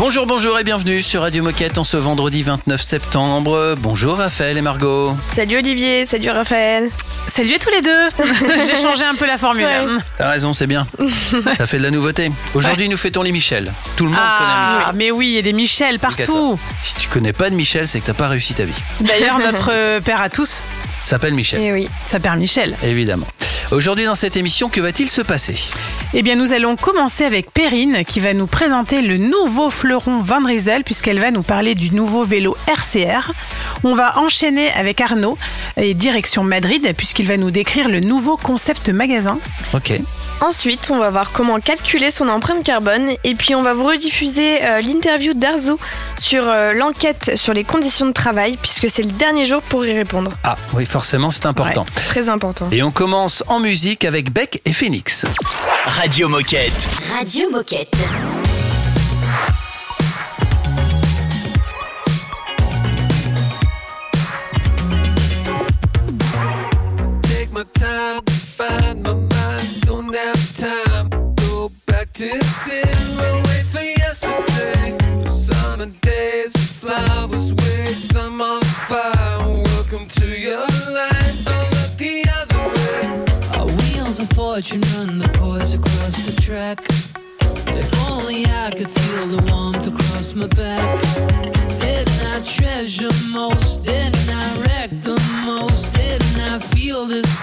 Bonjour, bonjour et bienvenue sur Radio Moquette en ce vendredi 29 septembre. Bonjour Raphaël et Margot. Salut Olivier, salut Raphaël. Salut à tous les deux J'ai changé un peu la formule. Ouais. T'as raison, c'est bien. Ça fait de la nouveauté. Aujourd'hui, nous fêtons les Michel. Tout le monde connaît Ah, Michel. mais oui, il y a des Michel partout. Si tu connais pas de Michel, c'est que t'as pas réussi ta vie. D'ailleurs, notre euh, père à tous S'appelle Michel, Et oui. s'appelle Michel. évidemment. Aujourd'hui, dans cette émission, que va-t-il se passer? Eh bien, nous allons commencer avec Perrine qui va nous présenter le nouveau fleuron Van Riesel puisqu'elle va nous parler du nouveau vélo RCR. On va enchaîner avec Arnaud et direction Madrid puisqu'il va nous décrire le nouveau concept magasin. Ok. Ensuite, on va voir comment calculer son empreinte carbone et puis on va vous rediffuser euh, l'interview d'Arzo sur euh, l'enquête sur les conditions de travail puisque c'est le dernier jour pour y répondre. Ah, oui, forcément, c'est important. Ouais, très important. Et on commence en musique avec Beck et Phoenix. Radio Moquette. Radio Moquette. take my time to find my mind. Don't have time. Go back to zero. Wait for yesterday. Summer days, flowers waste. I'm on fire. Welcome to your life. Don't look the other way. Our wheels of fortune run the course across the track. If only I could feel the warmth across my back. Didn't I treasure most? Didn't I wreck the most? Didn't I feel this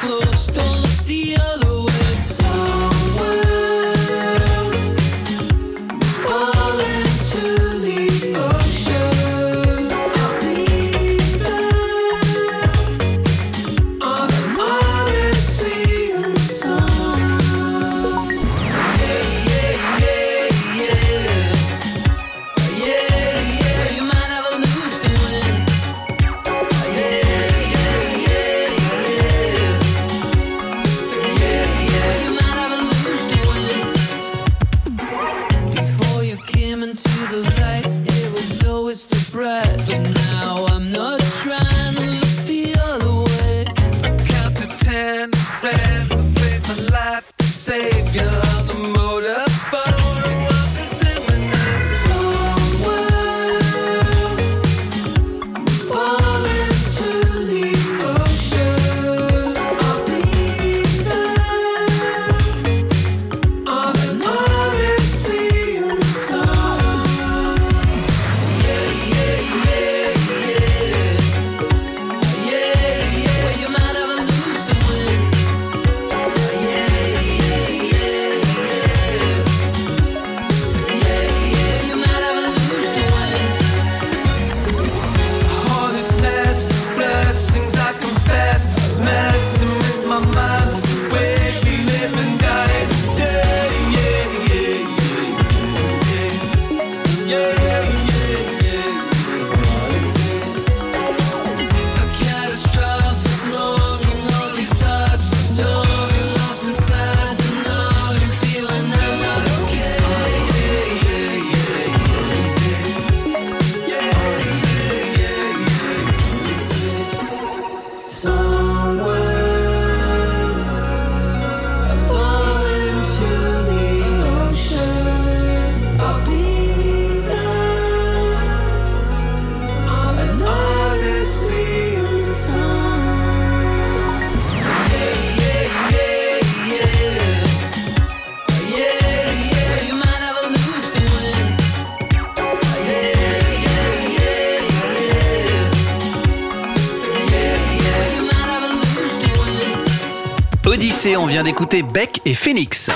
d'écouter Beck et Phoenix.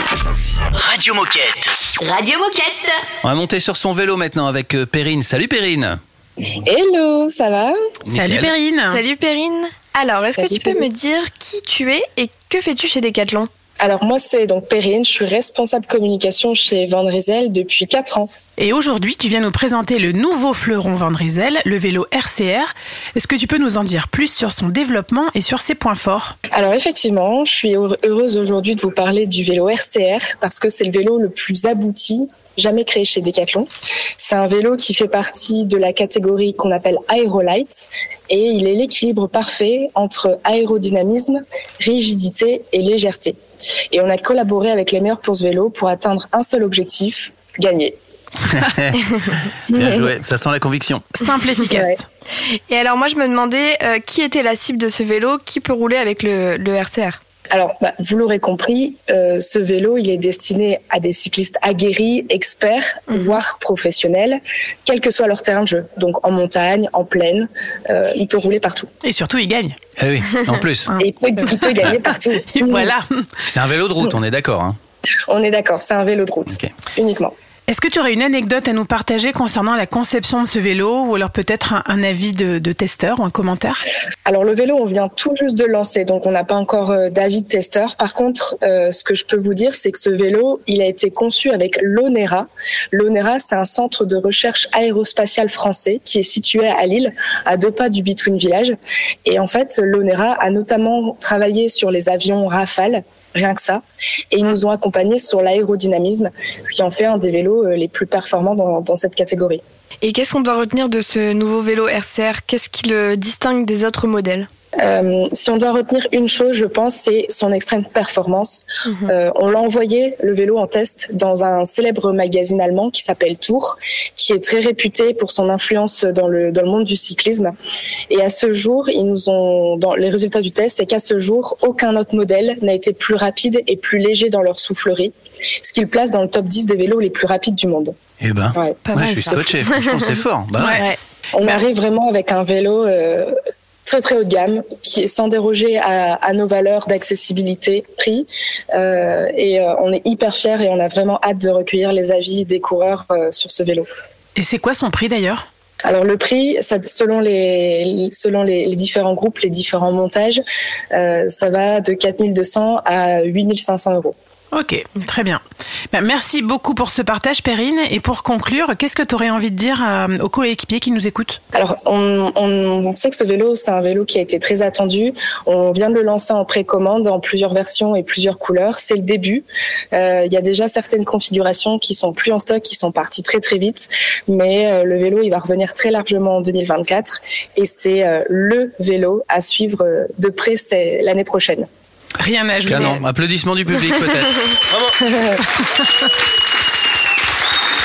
Radio Moquette. Radio Moquette. On va monter sur son vélo maintenant avec euh, Perrine. Salut Perrine. Hello, ça va Salut. Perrine. Salut Perrine. Alors, est-ce que tu peux salut. me dire qui tu es et que fais-tu chez Decathlon? Alors moi c'est donc Perrine, je suis responsable communication chez Van Riesel depuis 4 ans. Et aujourd'hui, tu viens nous présenter le nouveau fleuron Vandrizel, le vélo RCR. Est-ce que tu peux nous en dire plus sur son développement et sur ses points forts? Alors effectivement, je suis heureuse aujourd'hui de vous parler du vélo RCR parce que c'est le vélo le plus abouti jamais créé chez Decathlon. C'est un vélo qui fait partie de la catégorie qu'on appelle Aerolight et il est l'équilibre parfait entre aérodynamisme, rigidité et légèreté. Et on a collaboré avec les meilleurs pour ce vélo pour atteindre un seul objectif, gagner. Bien joué, ça sent la conviction. Simple, efficace. Ouais. Et alors moi je me demandais euh, qui était la cible de ce vélo, qui peut rouler avec le, le RCR Alors, bah, vous l'aurez compris, euh, ce vélo, il est destiné à des cyclistes aguerris, experts, voire professionnels, quel que soit leur terrain de jeu. Donc en montagne, en plaine, euh, il peut rouler partout. Et surtout, il gagne. Ah oui, en plus. Et il peut, il peut gagner partout. Voilà. C'est un vélo de route, on est d'accord. Hein On est d'accord, c'est un vélo de route, uniquement. Est-ce que tu aurais une anecdote à nous partager concernant la conception de ce vélo ou alors peut-être un, avis de, testeur ou un commentaire? Alors le vélo, on vient tout juste de lancer, donc on n'a pas encore euh, d'avis de testeur. Par contre, euh, ce que je peux vous dire, c'est que ce vélo, il a été conçu avec l'ONERA. L'ONERA, c'est un centre de recherche aérospatiale français qui est situé à Lille, à deux pas du Between Village. Et en fait, l'ONERA a notamment travaillé sur les avions Rafale, rien que ça. Et ils nous ont accompagnés sur l'aérodynamisme, ce qui en fait un des vélos euh, les plus performants dans, dans cette catégorie. Et qu'est-ce qu'on doit retenir de ce nouveau vélo RCR Qu'est-ce qui le distingue des autres modèles? Euh, si on doit retenir une chose, je pense, c'est son extrême performance. Euh, on l'a envoyé le vélo en test dans un célèbre magazine allemand qui s'appelle Tour, qui est très réputé pour son influence dans le dans le monde du cyclisme. Et à ce jour, ils nous ont dans les résultats du test, c'est qu'à ce jour, aucun autre modèle n'a été plus rapide et plus léger dans leur soufflerie, ce qui le place dans le top 10 des vélos les plus rapides du monde. Eh ben, Ouais. Pas ouais, mal, je suis scotché. Franchement, c'est fort. Bah ouais. Ouais. On arrive vraiment avec un vélo euh, très très haut de gamme, qui est sans déroger à, à nos valeurs d'accessibilité, prix. Euh, et euh, on est hyper fiers et on a vraiment hâte de recueillir les avis des coureurs euh, sur ce vélo. Et c'est quoi son prix d'ailleurs? Alors le prix, ça, selon les selon les, les différents groupes, les différents montages, ça va de 4200 à 8500 euros. Ok, très bien. Ben, merci beaucoup pour ce partage, Perrine. Et pour conclure, qu'est-ce que tu aurais envie de dire euh, aux coéquipiers qui nous écoutent? Alors, on, on, on sait que ce vélo, c'est un vélo qui a été très attendu. On vient de le lancer en précommande en plusieurs versions et plusieurs couleurs. C'est le début. Euh, Il y a déjà certaines configurations qui sont plus en stock, qui sont parties très très vite. Mais euh, le vélo, il va revenir très largement en 2024. Et c'est euh, le vélo à suivre euh, de près l'année prochaine. Rien à ajouter. Canon. Applaudissements du public peut-être.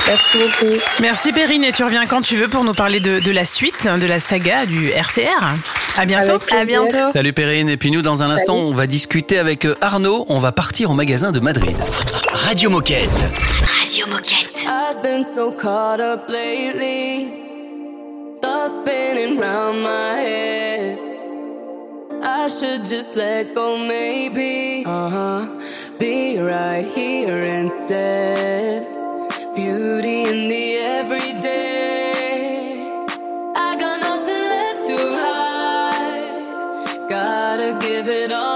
Merci beaucoup. Merci Perrine et tu reviens quand tu veux pour nous parler de, de la suite de la saga du RCR. À bientôt. À bientôt. Salut Perrine. Et puis nous, dans un instant, Salut. on va discuter avec euh, Arnaud. On va partir au magasin de Madrid. Radio Moquette. Radio Moquette. I've been so caught up lately. Thoughts spinning round my head. I should just let go, maybe. Uh huh. Be right here instead. Beauty in the everyday. I got nothing left to hide. Gotta give it all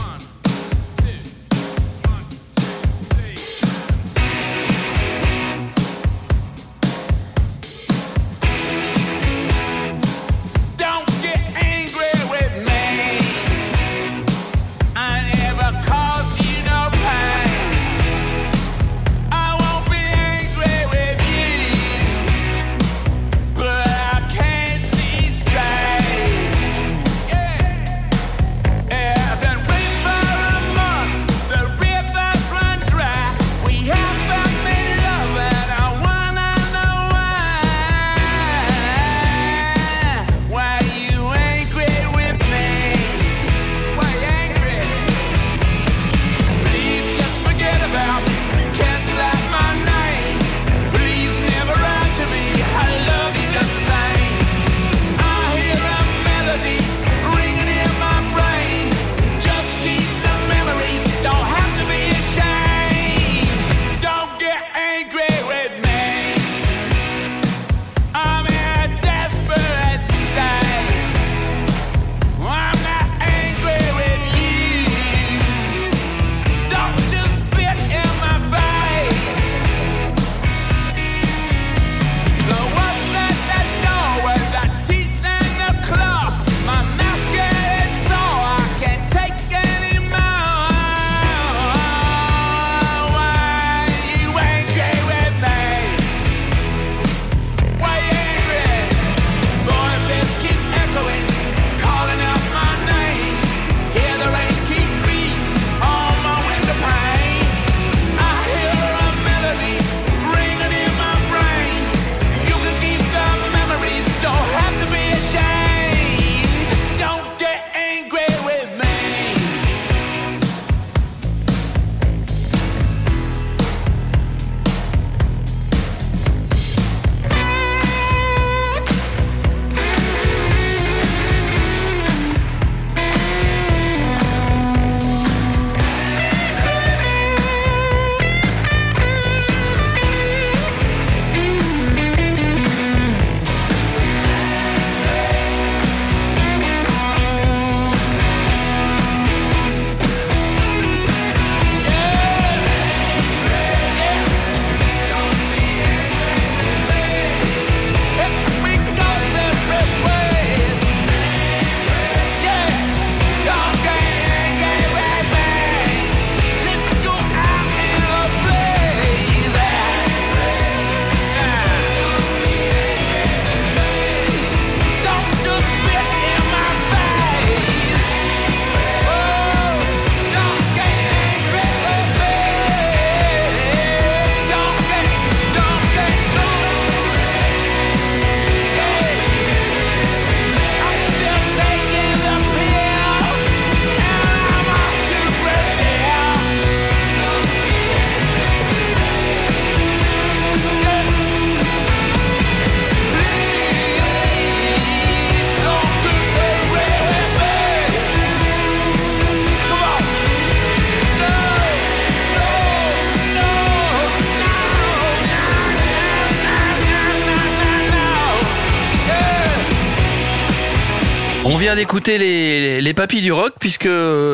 Vient d'écouter les, les papis du rock puisque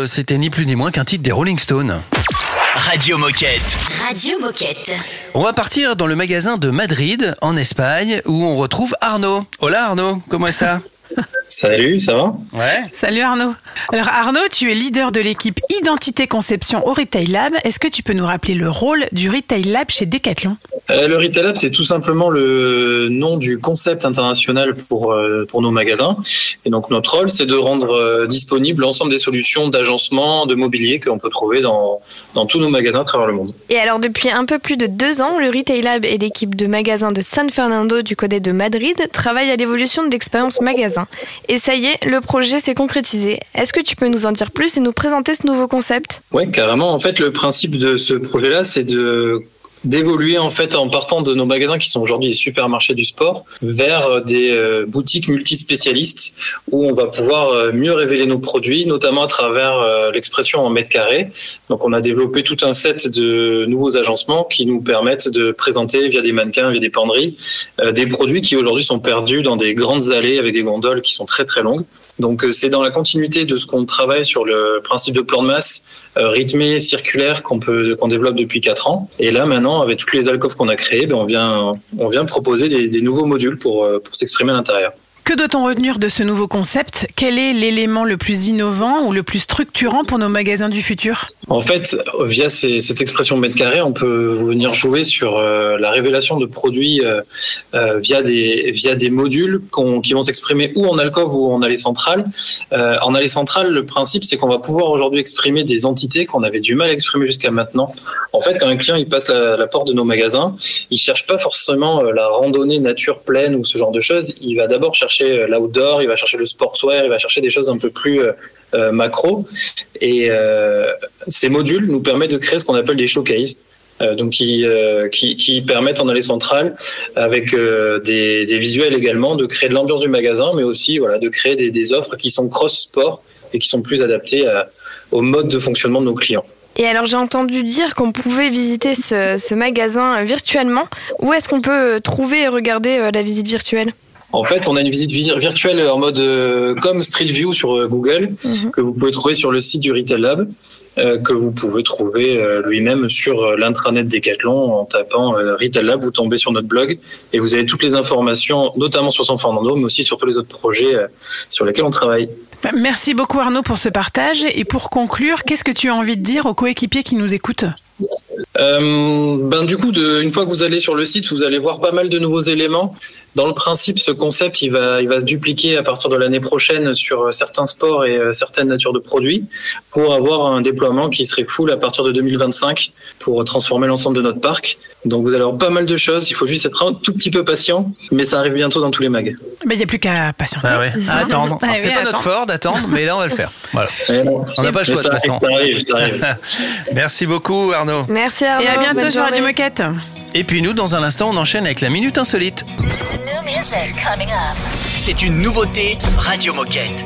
c'était ni plus ni moins qu'un titre des Rolling Stones. Radio Moquette. Radio Moquette. On va partir dans le magasin de Madrid, en Espagne, où on retrouve Arnaud. Hola Arnaud, comment est-ce Salut, ça va? Ouais. Salut Arnaud. Alors Arnaud, tu es leader de l'équipe Identité Conception au Retail Lab. Est-ce que tu peux nous rappeler le rôle du Retail Lab chez Decathlon? Euh, Le Retail Lab, c'est tout simplement le nom du concept international pour, euh, pour nos magasins. Et donc notre rôle, c'est de rendre euh, disponible l'ensemble des solutions d'agencement, de mobilier qu'on peut trouver dans, dans tous nos magasins à travers le monde. Et alors depuis un peu plus de deux ans, le Retail Lab et l'équipe de magasins de San Fernando du Codet de Madrid travaillent à l'évolution de l'expérience magasin. Et ça y est, le projet s'est concrétisé. Est-ce que tu peux nous en dire plus et nous présenter ce nouveau concept? Ouais, carrément. En fait, le principe de ce projet-là, c'est de d'évoluer en fait en partant de nos magasins qui sont aujourd'hui des supermarchés du sport vers des euh, boutiques multispécialistes où on va pouvoir euh, mieux révéler nos produits, notamment à travers euh, l'expression en mètres carrés. Donc on a développé tout un set de nouveaux agencements qui nous permettent de présenter via des mannequins, via des penderies, euh, des produits qui aujourd'hui sont perdus dans des grandes allées avec des gondoles qui sont très très longues. Donc euh, c'est dans la continuité de ce qu'on travaille sur le principe de plan de masse euh, rythmé, circulaire qu'on peut qu'on développe depuis quatre ans. Et là maintenant, avec toutes les alcôves qu'on a créées, ben, on vient on vient proposer des, des nouveaux modules pour euh, pour s'exprimer à l'intérieur. Que doit-on retenir de ce nouveau concept? Quel est l'élément le plus innovant ou le plus structurant pour nos magasins du futur? En fait, via cette expression mètre carré, on peut venir jouer sur euh, la révélation de produits euh, euh, via des via des modules qui vont s'exprimer ou en alcôve ou en allée centrale. En allée centrale, le principe c'est qu'on va pouvoir aujourd'hui exprimer des entités qu'on avait du mal à exprimer jusqu'à maintenant. En fait, quand un client il passe la, la porte de nos magasins, il cherche pas forcément la randonnée nature pleine ou ce genre de choses. Il va d'abord chercher euh, l'outdoor, il va chercher le sportswear, il va chercher des choses un peu plus euh, euh, macro. Et ces modules nous permettent de créer ce qu'on appelle des showcases. Donc qui, qui, permettent en allée centrale, avec des, des visuels également, de créer de l'ambiance du magasin, mais aussi voilà, de créer des, des offres qui sont cross-sport et qui sont plus adaptées au mode de fonctionnement de nos clients. Et alors j'ai entendu dire qu'on pouvait visiter ce, magasin virtuellement. Où est-ce qu'on peut trouver et regarder la visite virtuelle? En fait, on a une visite vi- virtuelle en mode euh, comme Street View sur euh, Google, Mhm. que vous pouvez trouver sur le site du Retail Lab, euh, que vous pouvez trouver euh, lui-même sur l'intranet Decathlon en tapant Retail Lab. Vous tombez sur notre blog et vous avez toutes les informations, notamment sur San Fernando, mais aussi sur tous les autres projets sur lesquels on travaille. Merci beaucoup Arnaud pour ce partage. Et pour conclure, qu'est-ce que tu as envie de dire aux coéquipiers qui nous écoutent? Euh, ben du coup, de, une fois que vous allez sur le site, vous allez voir pas mal de nouveaux éléments. Dans le principe, ce concept, il va, il va se dupliquer à partir de l'année prochaine sur euh, certains sports et euh, certaines natures de produits, pour avoir un déploiement qui serait full à partir de 2025 pour transformer l'ensemble de notre parc. Donc vous allez avoir pas mal de choses. Il faut juste être un tout petit peu patient, mais ça arrive bientôt dans tous les mags. Bah, Il n'y a plus qu'à patienter. Ah ouais, à attendre. Ah c'est oui, pas notre fort d'attendre, mais là on va le faire. Voilà. On n'a pas le choix de toute ça, façon. ça arrive, ça arrive. Merci beaucoup Arnaud. Merci Arnaud. Et à bientôt sur Radio. Moquette. Et puis nous, dans un instant, on enchaîne avec la Minute Insolite. C'est une nouveauté Radio Moquette.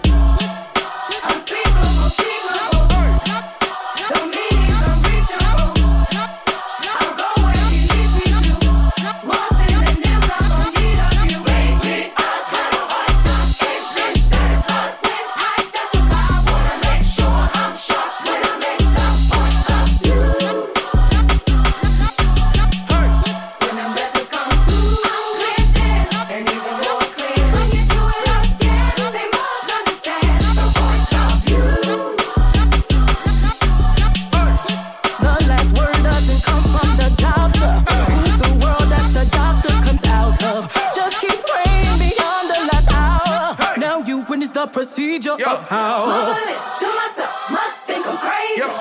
procedure of power. Mumbling to myself, must think I'm crazy.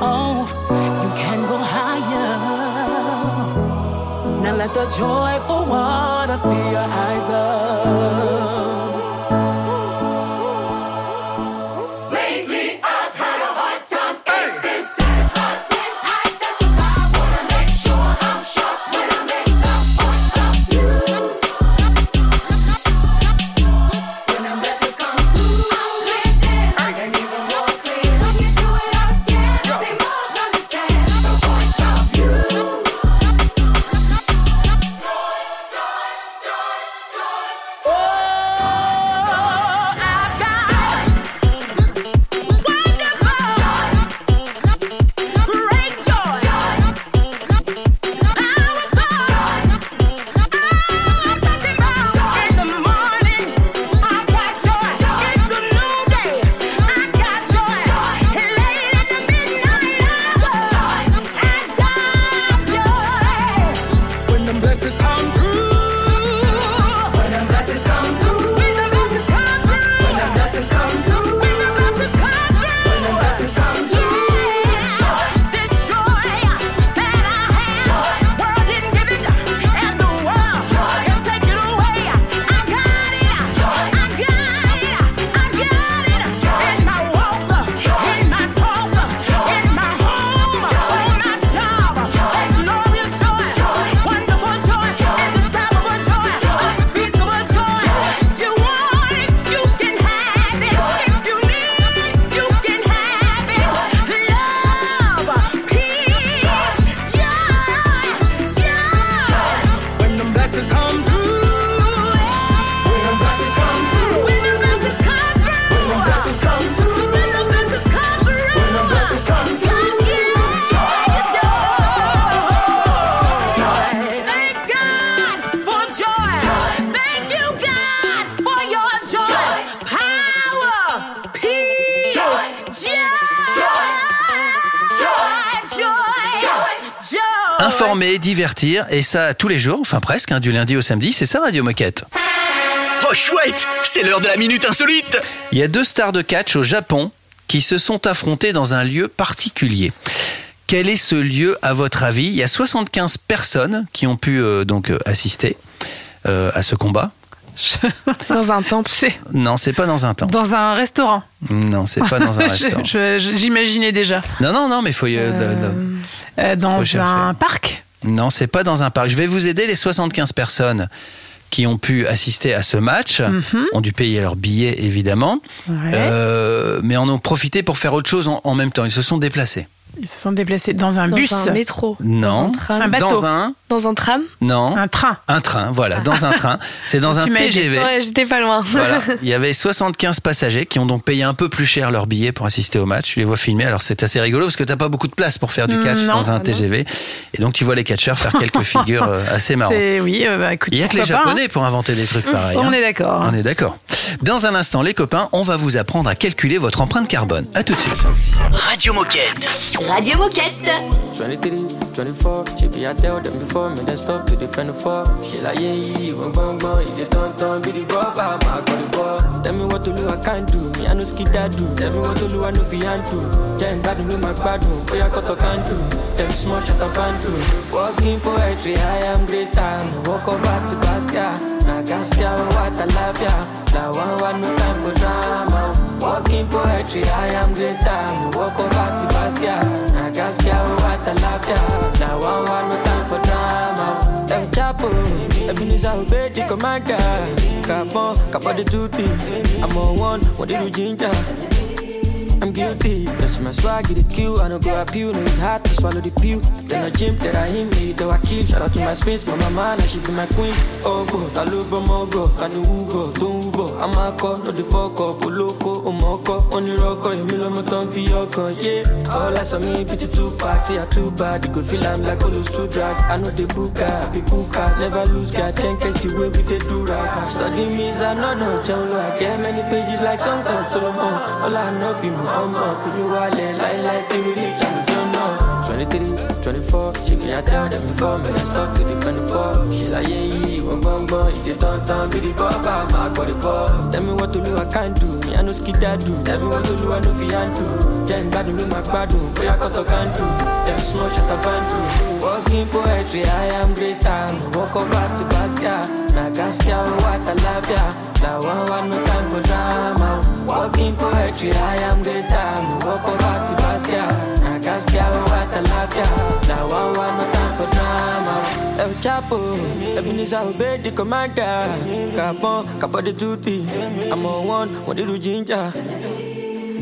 off. You can go higher. Now let the joyful water fill your eyes up. Informer, divertir, et ça tous les jours, enfin presque, hein, du lundi au samedi, c'est ça Radio Moquette. Oh chouette, c'est l'heure de la minute insolite. Il y a deux stars de catch au Japon qui se sont affrontées dans un lieu particulier. Quel est ce lieu à votre avis? Il y a 75 personnes qui ont pu euh, donc euh, assister euh, à ce combat. Dans un temple. Non, c'est pas dans un temple. Dans un restaurant. Non, c'est pas dans un restaurant. J'imaginais déjà. Non, non, non, mais il faut. y- euh, Euh, dans Faut un parc. Non, c'est pas dans un parc. Je vais vous aider. Les 75 personnes qui ont pu assister à ce match ont dû payer leur billet, évidemment, Ouais. Euh, mais en ont profité pour faire autre chose en, en même temps. Ils se sont déplacés. Ils se sont déplacés dans un Dans bus. un métro. Non. Dans un tram. Un bateau. Dans un Dans un tram. non. Un train. Un train, voilà, dans un train. C'est dans un Tu. TGV. Ouais, j'étais pas loin. Voilà. Il y avait 75 passagers qui ont donc payé un peu plus cher leur billet pour assister au match. Tu les vois filmer. Alors c'est assez rigolo parce que t'as pas beaucoup de place pour faire du catch Mm, non. dans un Ah non. TGV. Et donc tu vois les catcheurs faire quelques figures euh, assez marrantes. C'est oui, euh, bah, écoute, Il y a que les pas, Japonais pour inventer des trucs pareils. hein. hein. On est d'accord. On est d'accord. Dans un instant, les copains, on va vous apprendre à calculer votre empreinte carbone. À tout de suite. Radio Moquette. Radio Moquette. 23, 24, she be I tell them before me, then stop to defend the fall. She like, yeah, yeah, one bang bang, if they don't turn, be the rubber, I'm a call the ball. Tell me what to do, I can't do, me I no skid that do. Tell me what to do, I no fi hand. Jen bad with my bad one, boy I got to can do. Them small shut up and do. Walking poetry, I am greater. Walk over to Basquiat, na Gaskia, what I love ya. Now one one no time for drama. Walking poetry, I am greater. Walk over to Basquiat, na Gaskia, what I love ya. Now one one no time for drama. El Chapo, Ebenezer obey the commander. Capon, Capo the duty. I'm on one, what did you ginger? I'm guilty. That's my swag, the kill. I don't go appeal. No, it's hard to swallow the pill. Then I gym, then I hit me, though I kill. Shout out to my space, my mama, now she be my queen. Oh, go, Taluba, Mogo, Kanu Ugo, Tumbo. I'm a call, no the fuck up, Oloko, Omoko, Only Rocko, Emilio Moton, Fiocon, yeah. All I saw me, pity too party, I too bad. You could feel I'm like Olos too drag. I know the booker, be cooker, never lose, God, can't catch the way we did do right. Study me, I know, no, John I get many pages like songs of Solomon. All I know be my ọmọ kò ní wálẹ̀ láíláí tí rí ìjànú jọ́nà. twenty three twenty four ṣègbè àtẹ́wọ̀dẹ̀ mi fọ́ mẹ́rin stop to the twenty four ṣèlàyé yeah gbọ̀ngbọ̀ngbọ̀n ìdè tọ̀ntàn bíi bọ́ọ̀bà máa gbọ́ di bọ́. tẹ́mi wọ́n tó lúwa do. ń dùn mí àánú do. kí dádù. tẹ́mi wọ́n do, lúwa ló fi yá ń dùn. jẹ́ ìgbádùn ló máa gbádùn bóyá kọ́tọ̀ ká ń dùn. tẹ́mi súnmọ́ ṣàtà bá ń dùn. poetry I am greater. Walk over to baskia na gaskia wà tàlàfíà. na one one no time for drama. Walking poetry I am greater. Walk over to baskia na Gaskia, what I love ya. Now one one no time for drama. El Chapo, Ebenezer obey the commander. Capon, Capo the duty. I'm on one, what did you ginger?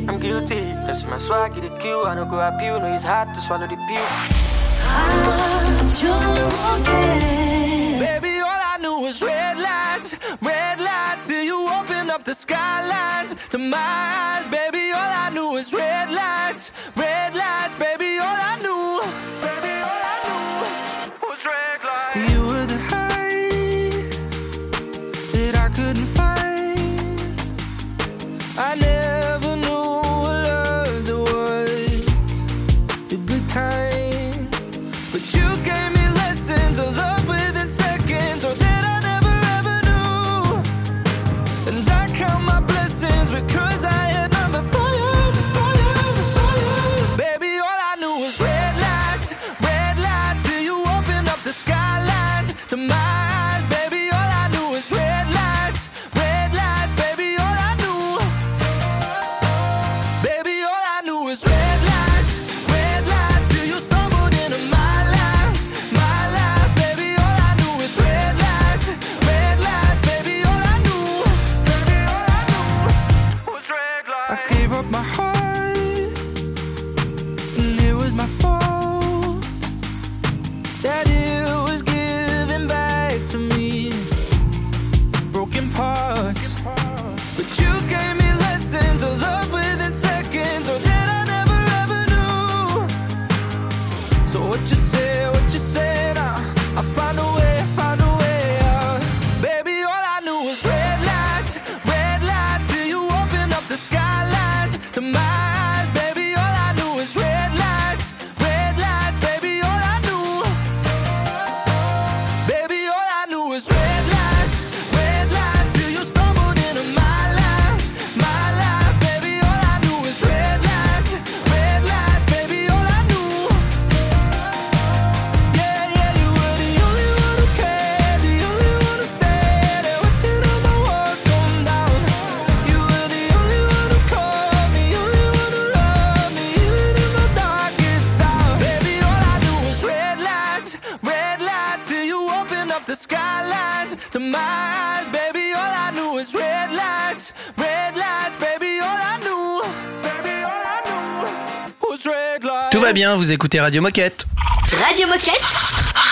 I'm guilty. That's my swag, the kill. I don't go it's hard to swallow the pill. Baby, all I knew was red lights, red lights till you open up the skylines to my eyes. Baby, all I knew was red lights, red bien, vous écoutez Radio Moquette. Radio Moquette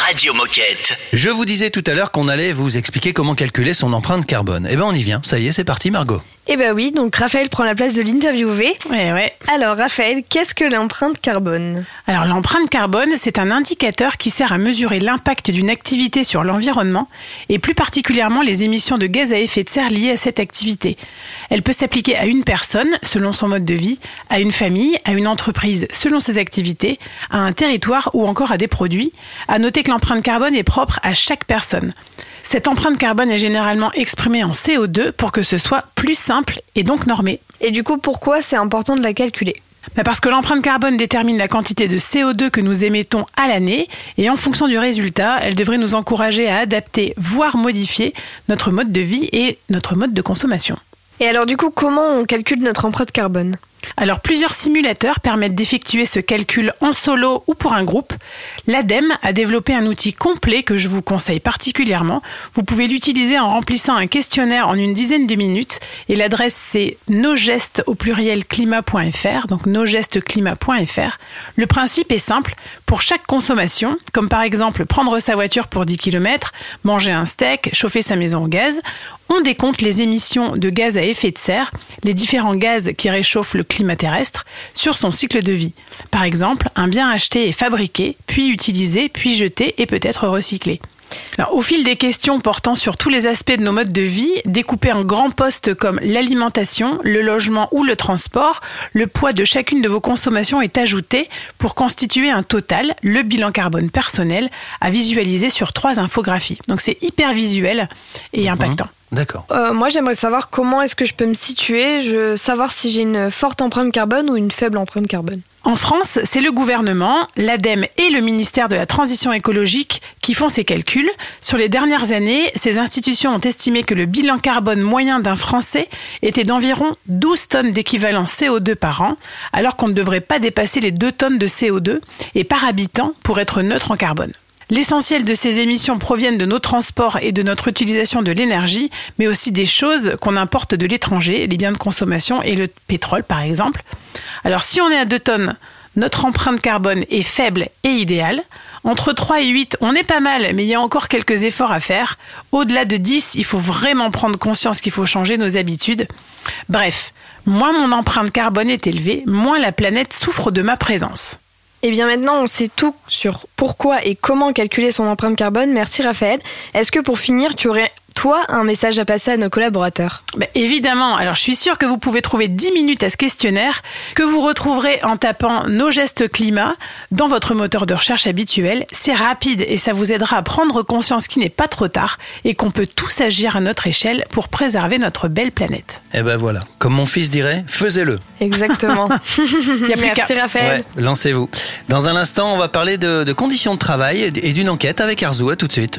Radio Moquette. Je vous disais tout à l'heure qu'on allait vous expliquer comment calculer son empreinte carbone. Eh ben on y vient, ça y est, c'est parti Margot. Eh ben oui, donc Raphaël prend la place de l'interviewé. Ouais, ouais. Alors Raphaël, qu'est-ce que l'empreinte carbone? Alors l'empreinte carbone, c'est un indicateur qui sert à mesurer l'impact d'une activité sur l'environnement et plus particulièrement les émissions de gaz à effet de serre liées à cette activité. Elle peut s'appliquer à une personne selon son mode de vie, à une famille, à une entreprise selon ses activités, à un territoire ou encore à des produits. À noter que l'empreinte carbone est propre à chaque personne. Cette empreinte carbone est généralement exprimée en CO2 pour que ce soit plus simple et donc normé. Et du coup, pourquoi c'est important de la calculer? Bah Parce que l'empreinte carbone détermine la quantité de CO2 que nous émettons à l'année et en fonction du résultat, elle devrait nous encourager à adapter, voire modifier notre mode de vie et notre mode de consommation. Et alors du coup, comment on calcule notre empreinte carbone? Alors plusieurs simulateurs permettent d'effectuer ce calcul en solo ou pour un groupe. L'ADEME a développé un outil complet que je vous conseille particulièrement. Vous pouvez l'utiliser en remplissant un questionnaire en une dizaine de minutes et l'adresse c'est nogestes au pluriel climat.fr donc. Le principe est simple. Pour chaque consommation, comme par exemple prendre sa voiture pour 10 km, manger un steak, chauffer sa maison au gaz, on décompte les émissions de gaz à effet de serre, les différents gaz qui réchauffent le climat terrestre, sur son cycle de vie. Par exemple, un bien acheté est fabriqué, puis utilisé, puis jeté et peut être recyclé. Alors, au fil des questions portant sur tous les aspects de nos modes de vie, découpés en grands postes comme l'alimentation, le logement ou le transport, le poids de chacune de vos consommations est ajouté pour constituer un total, le bilan carbone personnel, à visualiser sur trois infographies. Donc c'est hyper visuel et impactant. D'accord. Euh, Moi, j'aimerais savoir comment est-ce que je peux me situer, je savoir si j'ai une forte empreinte carbone ou une faible empreinte carbone. En France, c'est le gouvernement, l'ADEME et le ministère de la Transition écologique qui font ces calculs. Sur les dernières années, ces institutions ont estimé que le bilan carbone moyen d'un Français était d'environ 12 tonnes d'équivalent CO2 par an, alors qu'on ne devrait pas dépasser les 2 tonnes de CO2 et par habitant pour être neutre en carbone. L'essentiel de ces émissions proviennent de nos transports et de notre utilisation de l'énergie, mais aussi des choses qu'on importe de l'étranger, les biens de consommation et le pétrole par exemple. Alors si on est à 2 tonnes, notre empreinte carbone est faible et idéale. Entre 3 et 8, on est pas mal, mais il y a encore quelques efforts à faire. Au-delà de 10, il faut vraiment prendre conscience qu'il faut changer nos habitudes. Bref, moins mon empreinte carbone est élevée, moins la planète souffre de ma présence. Et Eh bien maintenant, on sait tout sur pourquoi et comment calculer son empreinte carbone. Merci Raphaël. Est-ce que pour finir, tu aurais toi un message à passer à nos collaborateurs Ben, évidemment, alors je suis sûre que vous pouvez trouver 10 minutes à ce questionnaire que vous retrouverez en tapant nos gestes climat dans votre moteur de recherche habituel. C'est rapide et ça vous aidera à prendre conscience qu'il n'est pas trop tard et qu'on peut tous agir à notre échelle pour préserver notre belle planète. Eh ben voilà, comme mon fils dirait, faisez-le. Exactement. Il y a plus qu'à. Merci Raphaël. Ouais, lancez-vous. Dans un instant, on va parler de, de conditions de travail et d'une enquête avec Arzou. À tout de suite.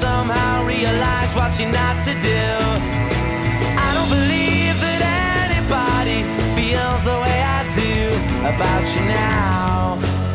somehow realize what you're not to do. I don't believe that anybody feels the way I do about you now.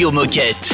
Radio Moquette.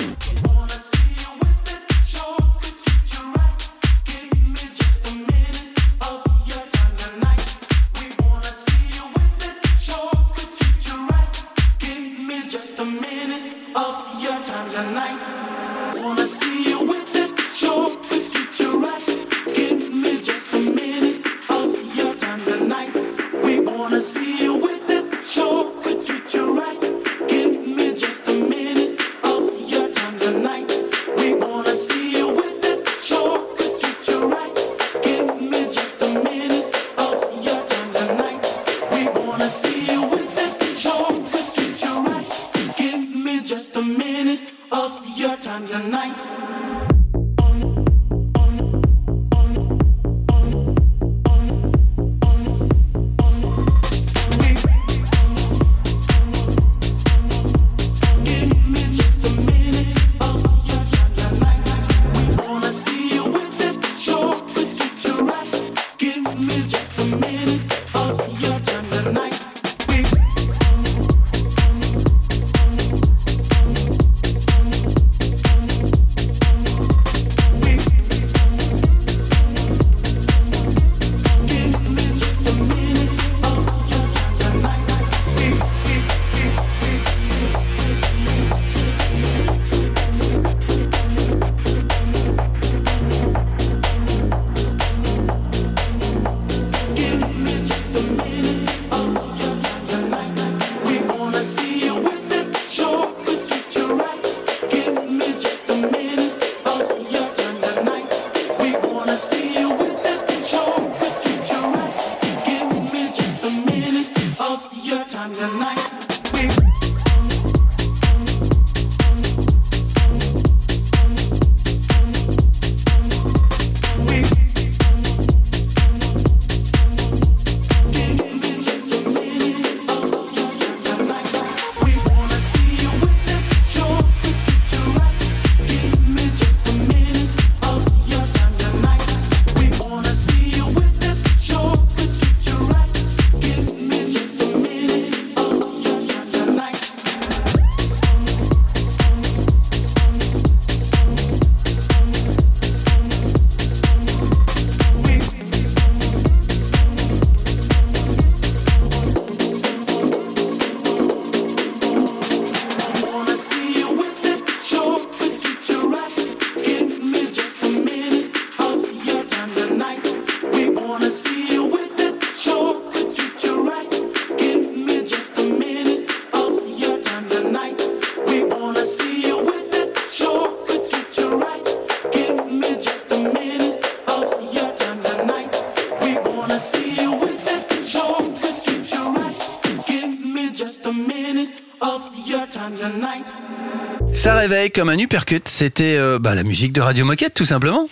Comme un uppercut. C'était euh, bah, la musique de Radio Moquette, tout simplement.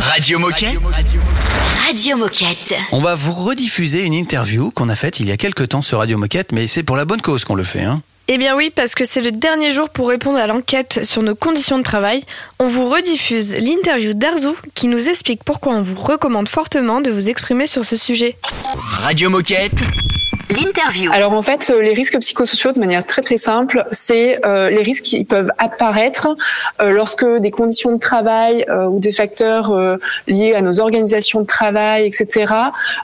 Radio Moquette Radio Moquette. On va vous rediffuser une interview qu'on a faite il y a quelques temps sur Radio Moquette, mais c'est pour la bonne cause qu'on le fait. Hein. Eh bien oui, parce que c'est le dernier jour pour répondre à l'enquête sur nos conditions de travail. On vous rediffuse l'interview d'Arzou qui nous explique pourquoi on vous recommande fortement de vous exprimer sur ce sujet. Radio Moquette L'interview. Alors en fait, euh, les risques psychosociaux, de manière très très simple, c'est euh, les risques qui peuvent apparaître euh, lorsque des conditions de travail euh, ou des facteurs euh, liés à nos organisations de travail, etc.,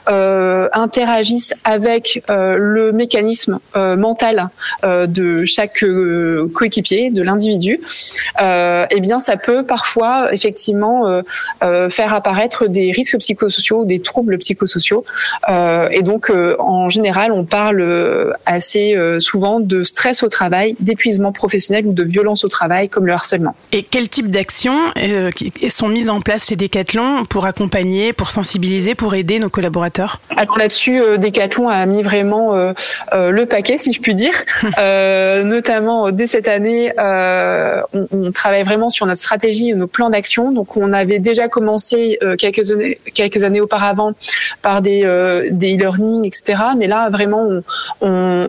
euh, interagissent avec le mécanisme mental de chaque coéquipier, de l'individu. Eh bien, ça peut parfois effectivement faire apparaître des risques psychosociaux, des troubles psychosociaux. Et donc, en général, parle euh, assez euh, souvent de stress au travail, d'épuisement professionnel ou de violence au travail, comme le harcèlement. Et quel type d'actions euh, sont mises en place chez Decathlon pour accompagner, pour sensibiliser, pour aider nos collaborateurs? Alors là-dessus, Decathlon a mis vraiment le paquet, si je puis dire. Euh, notamment dès cette année, euh, on, on travaille vraiment sur notre stratégie et nos plans d'action. Donc, on avait déjà commencé quelques années, quelques années auparavant par des des e-learning, etc. Mais là, vraiment, on,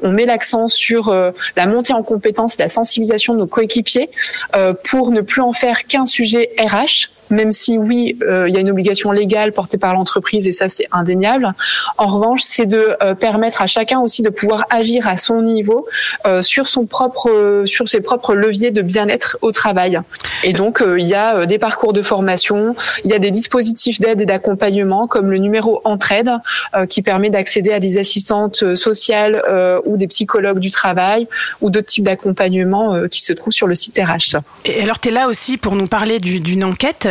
met l'accent sur euh, la montée en compétences, la sensibilisation de nos coéquipiers euh, pour ne plus en faire qu'un sujet RH même si oui, euh, il y a une obligation légale portée par l'entreprise et ça c'est indéniable. En revanche, c'est de euh, permettre à chacun aussi de pouvoir agir à son niveau euh, sur son propre, sur ses propres leviers de bien-être au travail. Et donc euh, il y a des parcours de formation, il y a des dispositifs d'aide et d'accompagnement comme le numéro Entraide qui permet d'accéder à des assistantes sociales ou des psychologues du travail ou d'autres types d'accompagnement qui se trouvent sur le site RH. Et alors, tu es là aussi pour nous parler du- d'une enquête,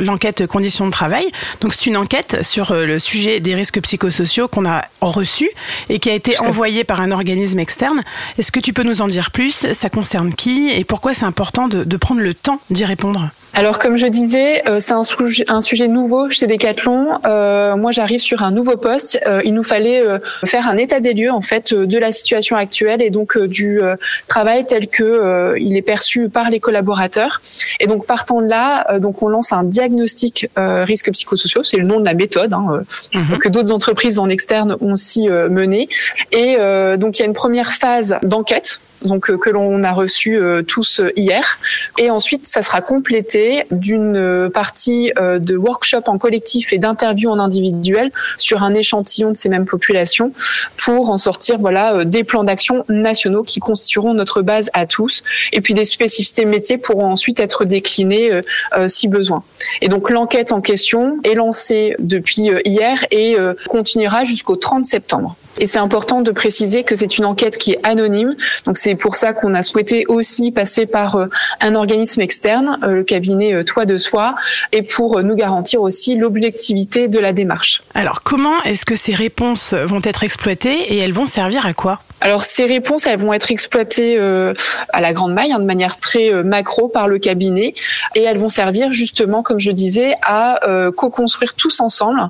l'enquête conditions de travail. Donc, c'est une enquête sur euh, le sujet des risques psychosociaux qu'on a reçu et qui a été envoyée par un organisme externe. Est-ce que tu peux nous en dire plus? Ça concerne qui? Et pourquoi c'est important de, de prendre le temps d'y répondre? Alors, comme je disais, euh, c'est un, sujet- un sujet nouveau chez Decathlon. Euh, moi, j'arrive sur un nouveau poste. Euh, il nous fallait euh, faire un état des lieux en fait euh, de la situation actuelle et donc euh, du euh, travail tel que euh, il est perçu par les collaborateurs. Et donc, partant de là, euh, donc on lance un diagnostic euh, risques psychosociaux. C'est le nom de la méthode hein, euh, que d'autres entreprises en externe ont aussi euh, mené. Et euh, donc, il y a une première phase d'enquête donc euh, que l'on a reçu euh, tous euh, hier et ensuite ça sera complété d'une partie de workshop en collectif et d'interviews en individuel sur un échantillon de ces mêmes populations pour en sortir voilà des plans d'action nationaux qui constitueront notre base à tous et puis des spécificités métiers pourront ensuite être déclinées euh, si besoin. Et donc l'enquête en question est lancée depuis hier et continuera jusqu'au 30 septembre. Et c'est important de préciser que c'est une enquête qui est anonyme. Donc c'est pour ça qu'on a souhaité aussi passer par euh, un organisme externe, euh, le cabinet euh, Toi de Soi, et pour nous garantir aussi l'objectivité de la démarche. Alors, comment est-ce que ces réponses vont être exploitées et elles vont servir à quoi? Alors ces réponses, elles vont être exploitées euh, à la grande maille, hein, de manière très euh, macro par le cabinet, et elles vont servir justement, comme je disais, à euh, co-construire tous ensemble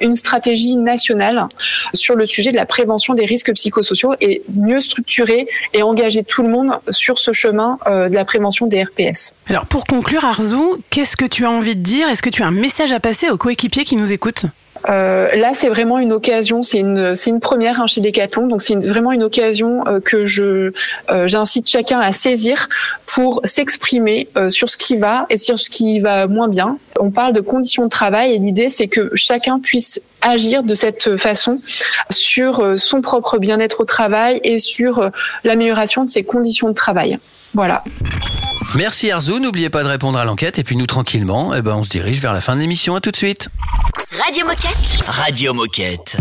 une stratégie nationale sur le sujet de la prévention des risques psychosociaux et mieux structurer et engager tout le monde sur ce chemin euh, de la prévention des RPS. Alors, pour conclure, Arzou, qu'est-ce que tu as envie de dire? Est-ce que tu as un message à passer aux coéquipiers qui nous écoutent? Euh, là, c'est vraiment une occasion, c'est une, c'est une première hein, chez Decathlon, donc c'est vraiment une occasion euh, que je, euh, j'incite chacun à saisir pour s'exprimer sur ce qui va et sur ce qui va moins bien. On parle de conditions de travail et l'idée, c'est que chacun puisse agir de cette façon sur euh, son propre bien-être au travail et sur euh, l'amélioration de ses conditions de travail. Voilà. Merci Arzou, n'oubliez pas de répondre à l'enquête et puis nous tranquillement, eh ben, on se dirige vers la fin de l'émission. À tout de suite. Radio Moquette. Radio Moquette.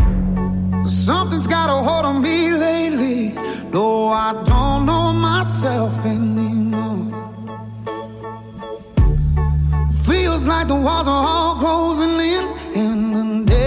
Something's got a hold on me lately. No, I don't know myself anymore. Feels like the walls are all closing in, and the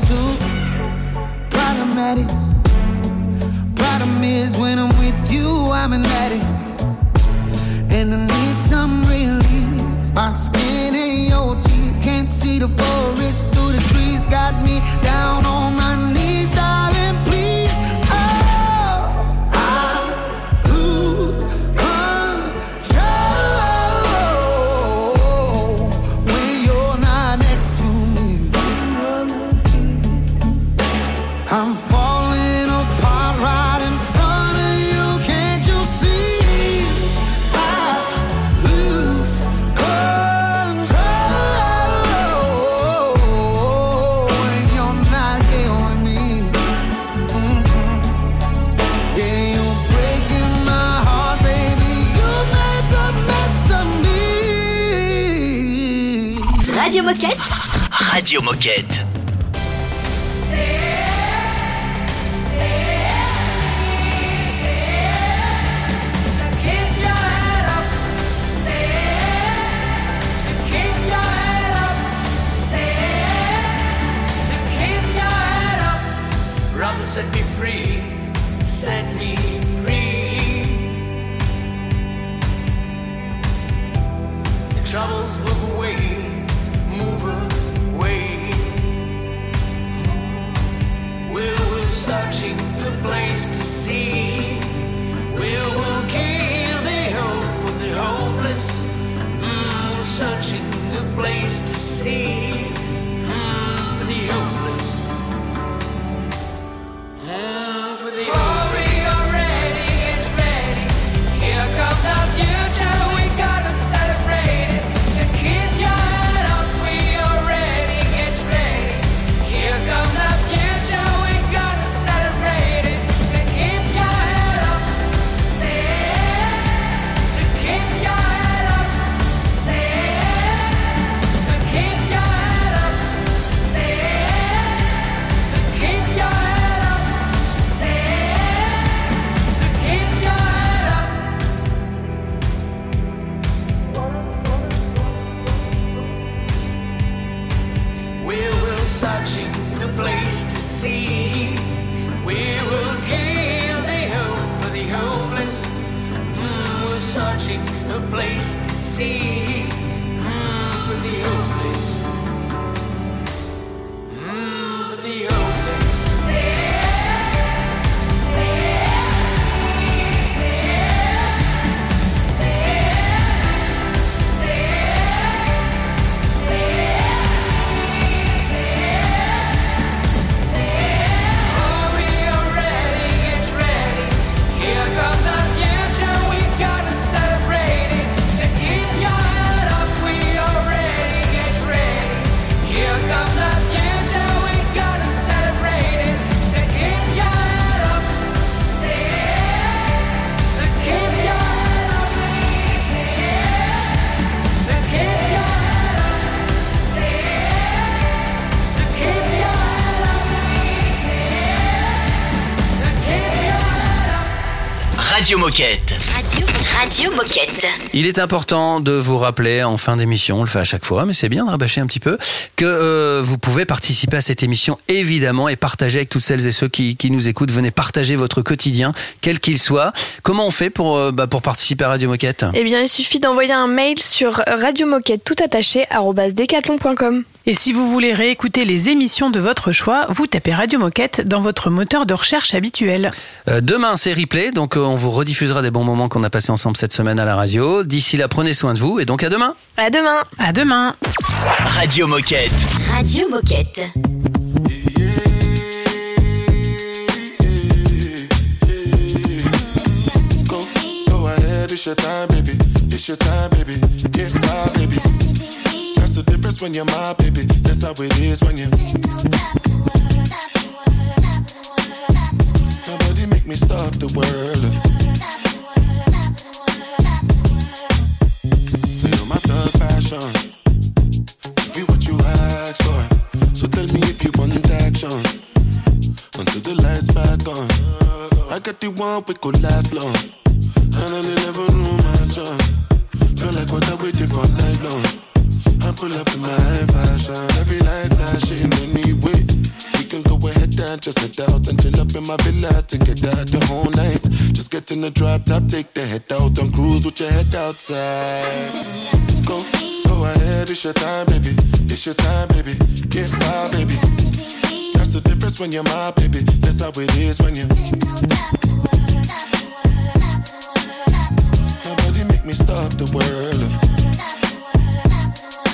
Takes two. Problematic. Problem is when I'm with you, I'm an addict, and I need some relief. My skin and your teeth can't see the forest through the trees. Got me down on my knees, Radio Moquette. See. Radio Moquette. Radio, Radio Moquette. Il est important de vous rappeler en fin d'émission, on le fait à chaque fois, mais c'est bien de rabâcher un petit peu, que euh, vous pouvez participer à cette émission évidemment et partager avec toutes celles et ceux qui, qui nous écoutent. Venez partager votre quotidien, quel qu'il soit. Comment on fait pour, euh, bah, pour participer à Radio Moquette? Eh bien, il suffit d'envoyer un mail sur radiomoquette tout attaché. Et si vous voulez réécouter les émissions de votre choix, vous tapez Radio Moquette dans votre moteur de recherche habituel. Euh, demain, c'est replay, donc euh, on vous rediffusera des bons moments qu'on a passés ensemble cette semaine à la radio. D'ici là, prenez soin de vous et donc à demain. À demain. À demain. Radio Moquette. Radio Moquette. Go, go ahead, it's your time, baby. It's your time, baby. Get my baby. That's the difference when you're my baby. That's how it is when you. Nobody make me stop the world. Feel my thug passion. Be what you ask for. So tell me if you want action. Until the lights back on. I got you want, we could last long. And I never knew my chance. Feel like what I waited for night long. I pull up in my fashion, every light flashing anyway. We can go ahead and just head out and chill up in my villa together the whole night. Just get in the drop top, take the head out and cruise with your head outside. Go, go ahead, it's your time, baby. It's your time, baby. Get wild, baby. That's the difference when you're my baby. That's how it is when you. Nobody make me stop the world.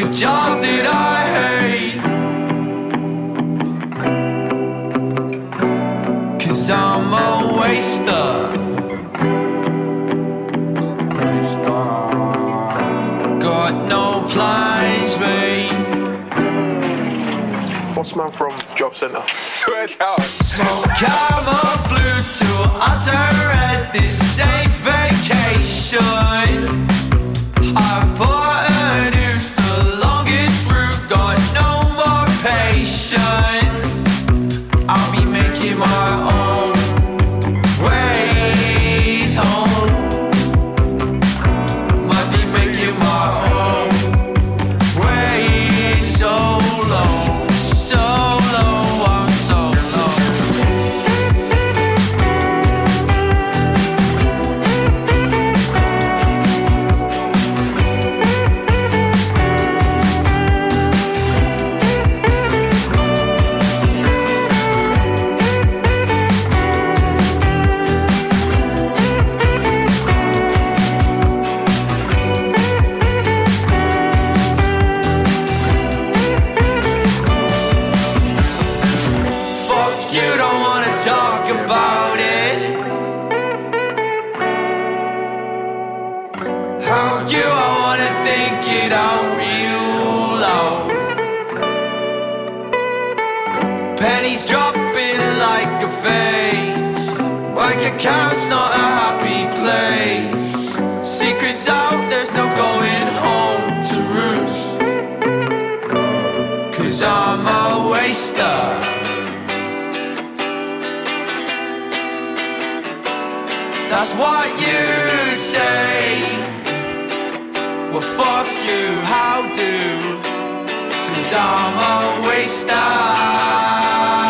Like a job that I hate. Cause I'm a waster. Got no plans, mate. Bossman from Job Centre. Swear down. Smoke karma blue to utter at this safe vacation. Hypotenuse, That's what you say. Well, fuck you, how do? Cause I'm a waster.